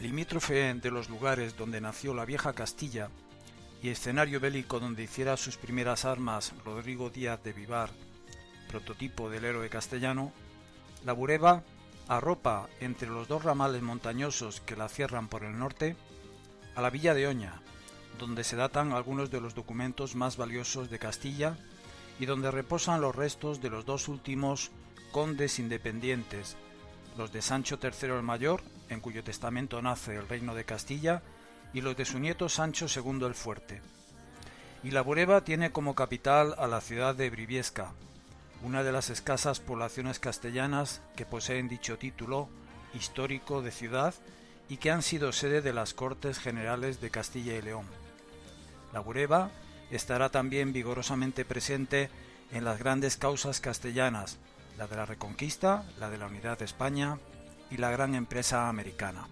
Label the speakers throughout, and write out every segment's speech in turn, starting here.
Speaker 1: limítrofe de los lugares donde nació la vieja Castilla y escenario bélico donde hiciera sus primeras armas Rodrigo Díaz de Vivar, prototipo del héroe castellano, la Bureba arropa entre los dos ramales montañosos que la cierran por el norte a la villa de Oña, donde se datan algunos de los documentos más valiosos de Castilla y donde reposan los restos de los dos últimos condes independientes, los de Sancho III el Mayor, en cuyo testamento nace el reino de Castilla, y los de su nieto Sancho II el Fuerte. Y la Bureba tiene como capital a la ciudad de Briviesca, una de las escasas poblaciones castellanas que poseen dicho título histórico de ciudad y que han sido sede de las Cortes Generales de Castilla y León. La Bureba estará también vigorosamente presente en las grandes causas castellanas, la de la Reconquista, la de la Unidad de España y la gran empresa americana.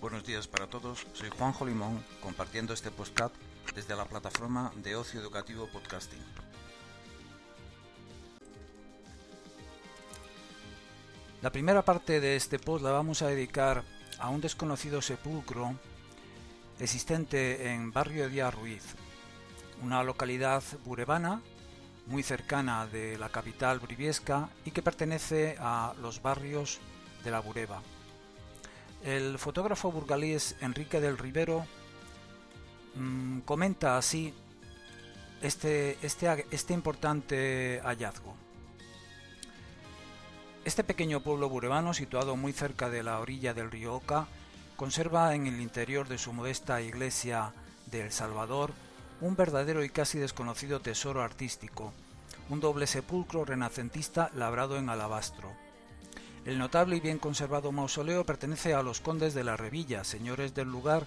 Speaker 2: Buenos días para todos, soy Juanjo Limón compartiendo este podcast desde la plataforma de ocio educativo podcasting.
Speaker 1: La primera parte de este post la vamos a dedicar a un desconocido sepulcro existente en Barrio Díaz Ruiz, una localidad burebana muy cercana de la capital briviesca y que pertenece a los barrios de la Bureba. El fotógrafo burgalés Enrique del Rivero mmm, comenta así este, este, este importante hallazgo. Este pequeño pueblo burebano, situado muy cerca de la orilla del río Oca, conserva en el interior de su modesta iglesia de El Salvador un verdadero y casi desconocido tesoro artístico, un doble sepulcro renacentista labrado en alabastro. El notable y bien conservado mausoleo pertenece a los condes de la Revilla, señores del lugar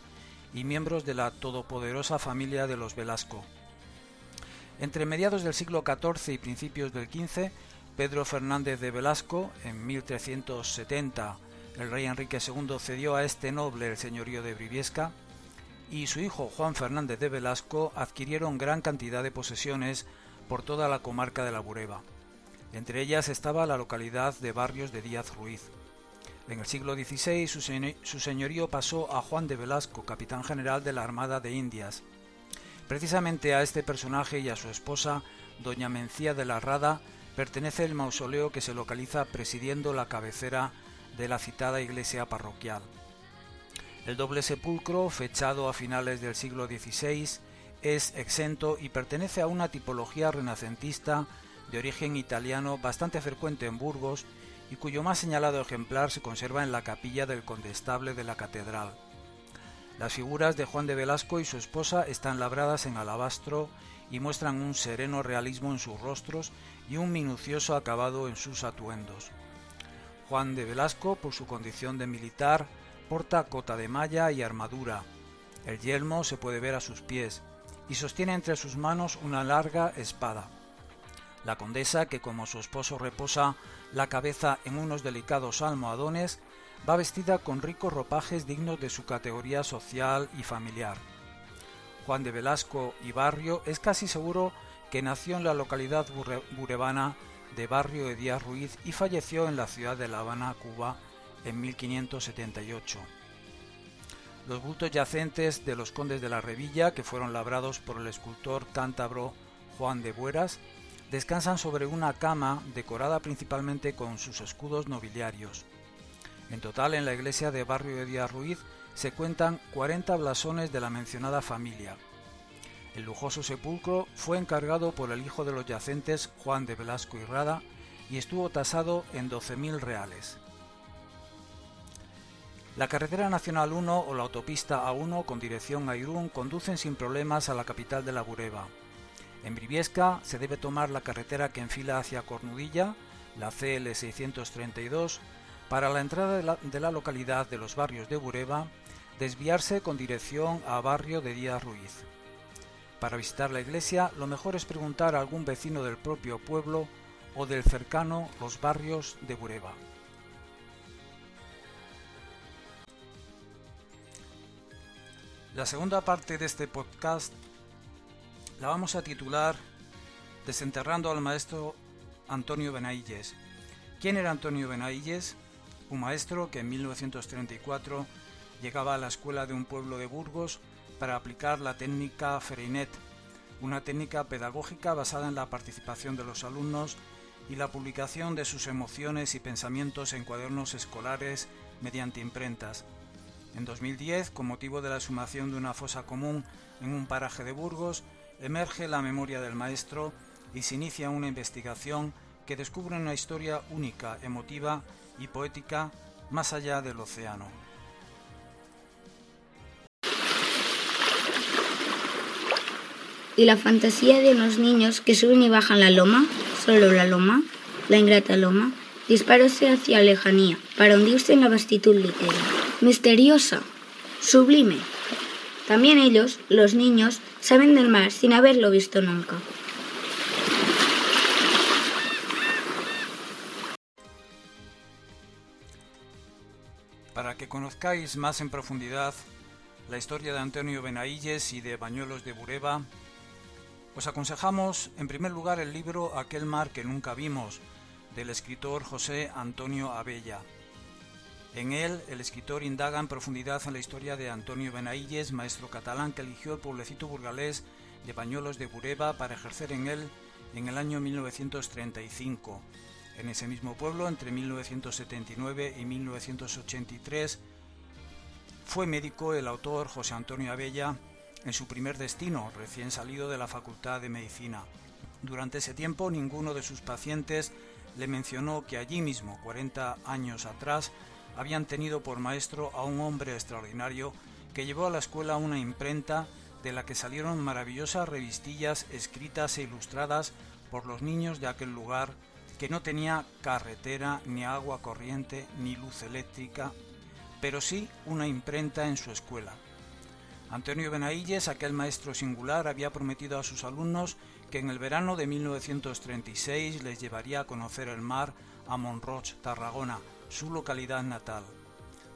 Speaker 1: y miembros de la todopoderosa familia de los Velasco. Entre mediados del siglo XIV y principios del XV, Pedro Fernández de Velasco, en 1370, el rey Enrique II cedió a este noble el señorío de Briviesca, y su hijo Juan Fernández de Velasco adquirieron gran cantidad de posesiones por toda la comarca de la Bureba. Entre ellas estaba la localidad de Barrios de Díaz Ruiz. En el siglo XVI su, señorío pasó a Juan de Velasco, capitán general de la Armada de Indias. Precisamente a este personaje y a su esposa, doña Mencía de la Rada, pertenece el mausoleo que se localiza presidiendo la cabecera de la citada iglesia parroquial. El doble sepulcro, fechado a finales del siglo XVI, es exento y pertenece a una tipología renacentista de origen italiano bastante frecuente en Burgos y cuyo más señalado ejemplar se conserva en la capilla del condestable de la catedral. Las figuras de Juan de Velasco y su esposa están labradas en alabastro y muestran un sereno realismo en sus rostros y un minucioso acabado en sus atuendos. Juan de Velasco, por su condición de militar, porta cota de malla y armadura. El yelmo se puede ver a sus pies y sostiene entre sus manos una larga espada. La condesa, que como su esposo reposa la cabeza en unos delicados almohadones, va vestida con ricos ropajes dignos de su categoría social y familiar. Juan de Velasco y Barrio es casi seguro que nació en la localidad burebana de Barrio de Díaz Ruiz y falleció en la ciudad de La Habana, Cuba, en 1578. Los bultos yacentes de los condes de la Revilla, que fueron labrados por el escultor cántabro Juan de Bueras, descansan sobre una cama decorada principalmente con sus escudos nobiliarios. En total, en la iglesia de Barrio de Díaz Ruiz se cuentan 40 blasones de la mencionada familia. El lujoso sepulcro fue encargado por el hijo de los yacentes Juan de Velasco y Rada y estuvo tasado en 12.000 reales. La carretera nacional 1 o la autopista A1 con dirección a Irún conducen sin problemas a la capital de la Bureba. En Briviesca se debe tomar la carretera que enfila hacia Cornudilla, la CL 632, para la entrada de la, de la, localidad de los barrios de Bureba, desviarse con dirección a Barrio de Díaz Ruiz. Para visitar la iglesia, lo mejor es preguntar a algún vecino del propio pueblo o del cercano los barrios de Bureba. La segunda parte de este podcast la vamos a titular Desenterrando al maestro Antonio Benailles. ¿Quién era Antonio Benailles? un maestro que en 1934 llegaba a la escuela de un pueblo de Burgos para aplicar la técnica Freinet, una técnica pedagógica basada en la participación de los alumnos y la publicación de sus emociones y pensamientos en cuadernos escolares mediante imprentas. En 2010, con motivo de la sumación de una fosa común en un paraje de Burgos, emerge la memoria del maestro y se inicia una investigación que descubre una historia única, emotiva y poética más allá del océano.
Speaker 3: ¿Y la fantasía de unos niños que suben y bajan la loma? Solo la loma, la ingrata loma, disparóse hacia lejanía para hundirse en la vastitud litera. Misteriosa, sublime. También ellos, los niños, saben del mar sin haberlo visto nunca.
Speaker 1: Para que conozcáis más en profundidad la historia de Antonio Benailles y de Bañuelos de Bureba, os aconsejamos en primer lugar el libro Aquel mar que nunca vimos, del escritor José Antonio Abella. En él, el escritor indaga en profundidad en la historia de Antonio Benailles, maestro catalán que eligió el pueblecito burgalés de Bañuelos de Bureba para ejercer en él en el año 1935. En ese mismo pueblo, entre 1979 y 1983, fue médico el autor José Antonio Abella en su primer destino, recién salido de la Facultad de Medicina. Durante ese tiempo ninguno de sus pacientes le mencionó que allí mismo, 40 años atrás, habían tenido por maestro a un hombre extraordinario que llevó a la escuela una imprenta de la que salieron maravillosas revistillas escritas e ilustradas por los niños de aquel lugar que no tenía carretera, ni agua corriente, ni luz eléctrica, pero sí una imprenta en su escuela. Antonio Benailles, aquel maestro singular, había prometido a sus alumnos que en el verano de 1936 les llevaría a conocer el mar a Monroch, Tarragona, su localidad natal.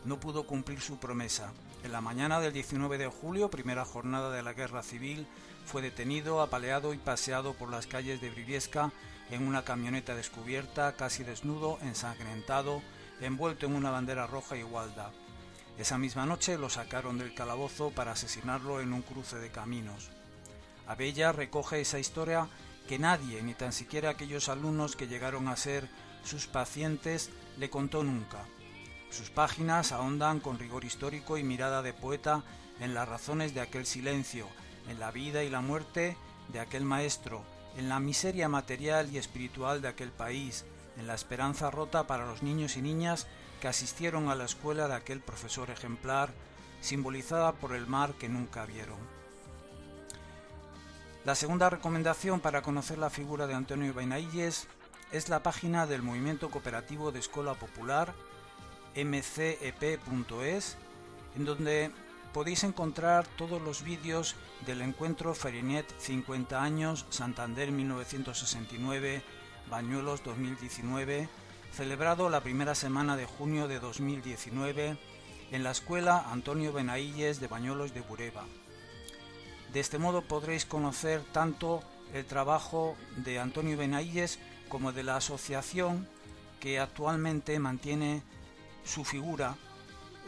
Speaker 1: No pudo cumplir su promesa. En la mañana del 19 de julio, primera jornada de la guerra civil, fue detenido, apaleado y paseado por las calles de Briviesca en una camioneta descubierta, casi desnudo, ensangrentado, envuelto en una bandera roja y gualda. Esa misma noche lo sacaron del calabozo para asesinarlo en un cruce de caminos. Abella recoge esa historia que nadie, ni tan siquiera aquellos alumnos que llegaron a ser sus pacientes, le contó nunca. Sus páginas ahondan con rigor histórico y mirada de poeta en las razones de aquel silencio, en la vida y la muerte de aquel maestro, en la miseria material y espiritual de aquel país, en la esperanza rota para los niños y niñas que asistieron a la escuela de aquel profesor ejemplar, simbolizada por el mar que nunca vieron. La segunda recomendación para conocer la figura de Antonio Benailles es la página del Movimiento Cooperativo de Escuela Popular, mcep.es, en donde podéis encontrar todos los vídeos del encuentro Ferinet 50 años Santander 1969 Bañuelos 2019 celebrado la primera semana de junio de 2019 en la Escuela Antonio Benailles de Bañuelos de Bureba. De este modo podréis conocer tanto el trabajo de Antonio Benailles como de la asociación que actualmente mantiene su figura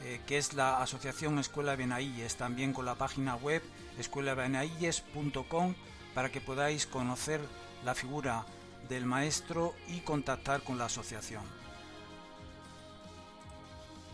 Speaker 1: eh, que es la Asociación Escuela Benailles, también con la página web escuelabenailles.com para que podáis conocer la figura del maestro y contactar con la asociación.